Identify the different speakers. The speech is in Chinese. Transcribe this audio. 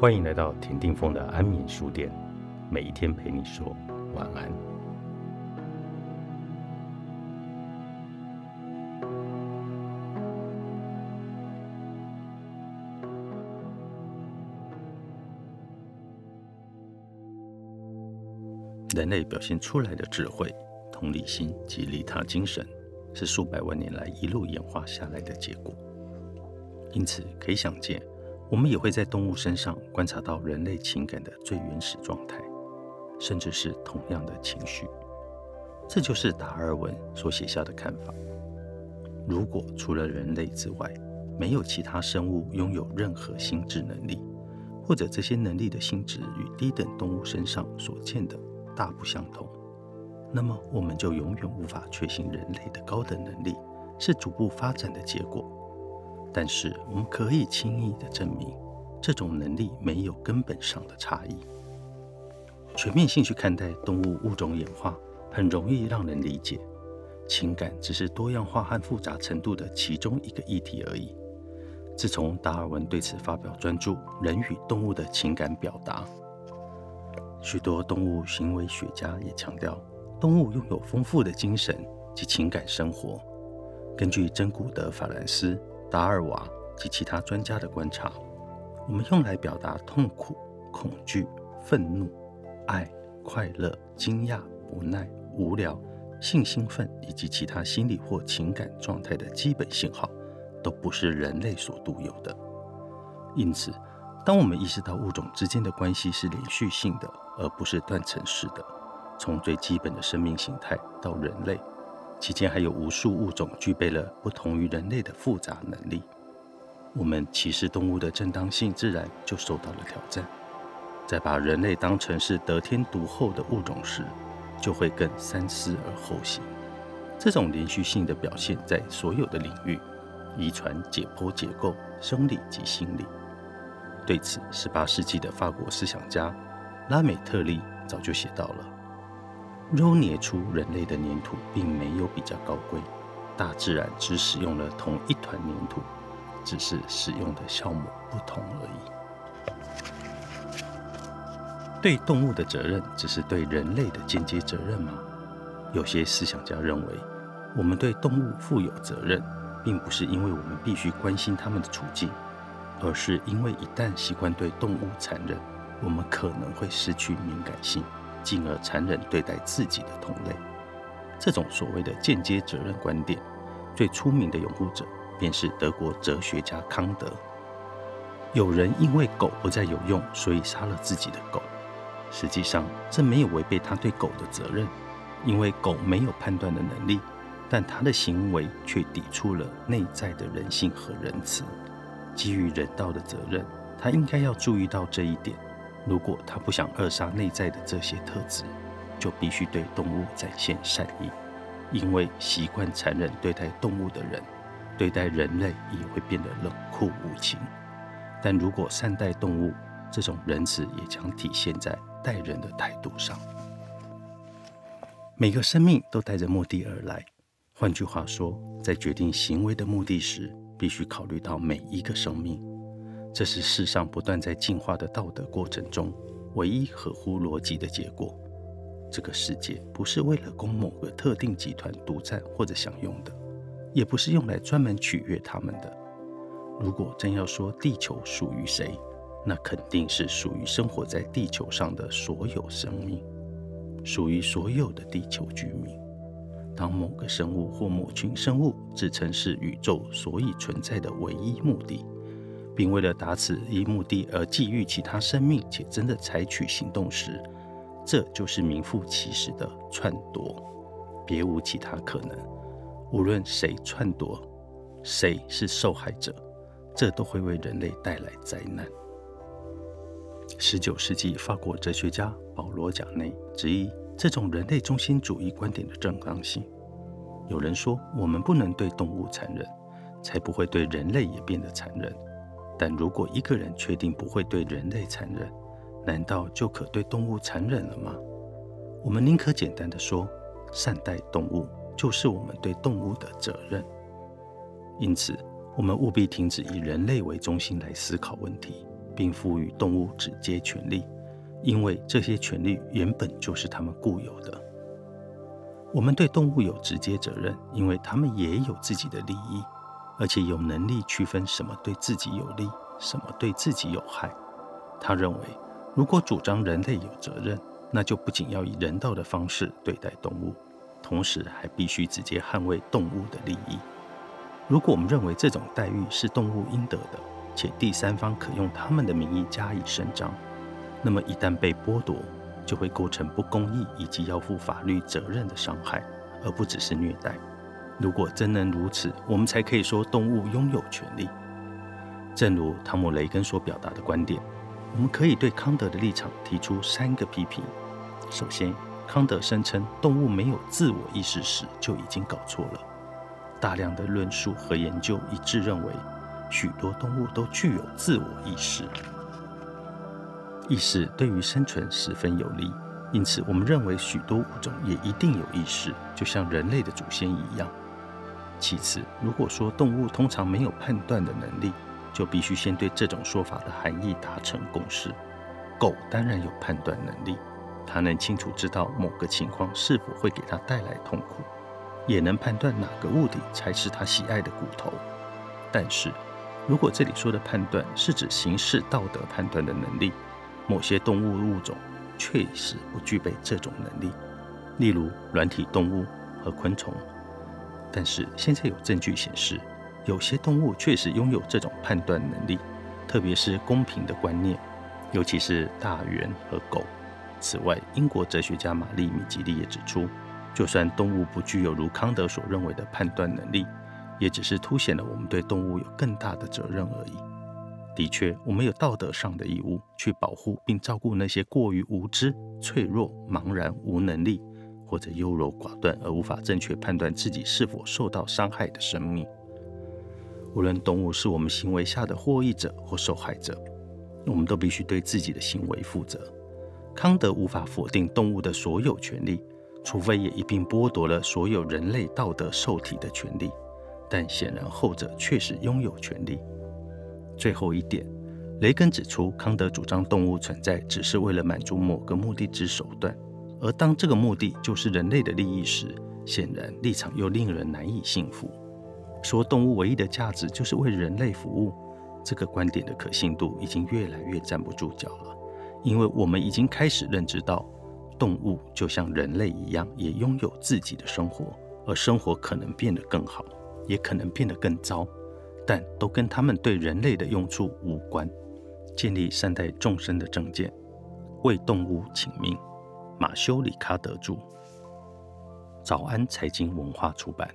Speaker 1: 欢迎来到田定峰的安眠书店，每一天陪你说晚安。人类表现出来的智慧、同理心及利他精神，是数百万年来一路演化下来的结果。因此，可以想见。我们也会在动物身上观察到人类情感的最原始状态，甚至是同样的情绪。这就是达尔文所写下的看法：如果除了人类之外，没有其他生物拥有任何心智能力，或者这些能力的性质与低等动物身上所见的大不相同，那么我们就永远无法确信人类的高等能力是逐步发展的结果。但是，我们可以轻易地证明，这种能力没有根本上的差异。全面性去看待动物物种演化，很容易让人理解，情感只是多样化和复杂程度的其中一个议题而已。自从达尔文对此发表专著《人与动物的情感表达》，许多动物行为学家也强调，动物拥有丰富的精神及情感生活。根据真古德·法兰斯。达尔瓦及其他专家的观察，我们用来表达痛苦、恐惧、愤怒、爱、快乐、惊讶、无奈、无聊、性兴奋以及其他心理或情感状态的基本信号，都不是人类所独有的。因此，当我们意识到物种之间的关系是连续性的，而不是断层式的，从最基本的生命形态到人类。期间还有无数物种具备了不同于人类的复杂能力，我们歧视动物的正当性自然就受到了挑战。在把人类当成是得天独厚的物种时，就会更三思而后行。这种连续性的表现在所有的领域，遗传、解剖、结构、生理及心理。对此，18世纪的法国思想家拉美特利早就写到了。揉捏出人类的粘土，并没有比较高贵，大自然只使用了同一团粘土，只是使用的酵母不同而已。对动物的责任，只是对人类的间接责任吗？有些思想家认为，我们对动物负有责任，并不是因为我们必须关心它们的处境，而是因为一旦习惯对动物残忍，我们可能会失去敏感性。进而残忍对待自己的同类，这种所谓的间接责任观点，最出名的拥护者便是德国哲学家康德。有人因为狗不再有用，所以杀了自己的狗。实际上，这没有违背他对狗的责任，因为狗没有判断的能力，但他的行为却抵触了内在的人性和仁慈。基于人道的责任，他应该要注意到这一点。如果他不想扼杀内在的这些特质，就必须对动物展现善意，因为习惯残忍对待动物的人，对待人类也会变得冷酷无情。但如果善待动物，这种仁慈也将体现在待人的态度上。每个生命都带着目的而来，换句话说，在决定行为的目的时，必须考虑到每一个生命。这是世上不断在进化的道德过程中唯一合乎逻辑的结果。这个世界不是为了供某个特定集团独占或者享用的，也不是用来专门取悦他们的。如果真要说地球属于谁，那肯定是属于生活在地球上的所有生命，属于所有的地球居民。当某个生物或某群生物自称是宇宙所以存在的唯一目的，并为了达此一目的而觊觎其他生命，且真的采取行动时，这就是名副其实的篡夺，别无其他可能。无论谁篡夺，谁是受害者，这都会为人类带来灾难。十九世纪法国哲学家保罗·贾内质疑这种人类中心主义观点的正当性。有人说，我们不能对动物残忍，才不会对人类也变得残忍。但如果一个人确定不会对人类残忍，难道就可对动物残忍了吗？我们宁可简单的说，善待动物就是我们对动物的责任。因此，我们务必停止以人类为中心来思考问题，并赋予动物直接权利，因为这些权利原本就是他们固有的。我们对动物有直接责任，因为他们也有自己的利益，而且有能力区分什么对自己有利，什么对自己有害。他认为，如果主张人类有责任，那就不仅要以人道的方式对待动物，同时还必须直接捍卫动物的利益。如果我们认为这种待遇是动物应得的，且第三方可用他们的名义加以伸张，那么一旦被剥夺，就会构成不公义以及要负法律责任的伤害，而不只是虐待。如果真能如此，我们才可以说动物拥有权利。正如汤姆·雷根所表达的观点，我们可以对康德的立场提出三个批评。首先，康德声称动物没有自我意识时就已经搞错了。大量的论述和研究一致认为，许多动物都具有自我意识。意识对于生存十分有利，因此我们认为许多物种也一定有意识，就像人类的祖先一样。其次，如果说动物通常没有判断的能力，就必须先对这种说法的含义达成共识。狗当然有判断能力，它能清楚知道某个情况是否会给它带来痛苦，也能判断哪个物体才是它喜爱的骨头。但是，如果这里说的判断是指形式道德判断的能力，某些动物物种确实不具备这种能力，例如软体动物和昆虫。但是现在有证据显示，有些动物确实拥有这种判断能力，特别是公平的观念，尤其是大猿和狗。此外，英国哲学家玛丽·米吉利也指出，就算动物不具有如康德所认为的判断能力，也只是凸显了我们对动物有更大的责任而已。的确，我们有道德上的义务去保护并照顾那些过于无知、脆弱、茫然、无能力或者优柔寡断而无法正确判断自己是否受到伤害的生命。无论动物是我们行为下的获益者或受害者，我们都必须对自己的行为负责。康德无法否定动物的所有权利，除非也一并剥夺了所有人类道德受体的权利。但显然，后者确实拥有权利。最后一点，雷根指出，康德主张动物存在只是为了满足某个目的之手段，而当这个目的就是人类的利益时，显然立场又令人难以信服。说动物唯一的价值就是为人类服务，这个观点的可信度已经越来越站不住脚了，因为我们已经开始认知到，动物就像人类一样，也拥有自己的生活，而生活可能变得更好，也可能变得更糟。但都跟他们对人类的用处无关。建立善待众生的正见，为动物请命。马修·里卡德著，早安财经文化出版。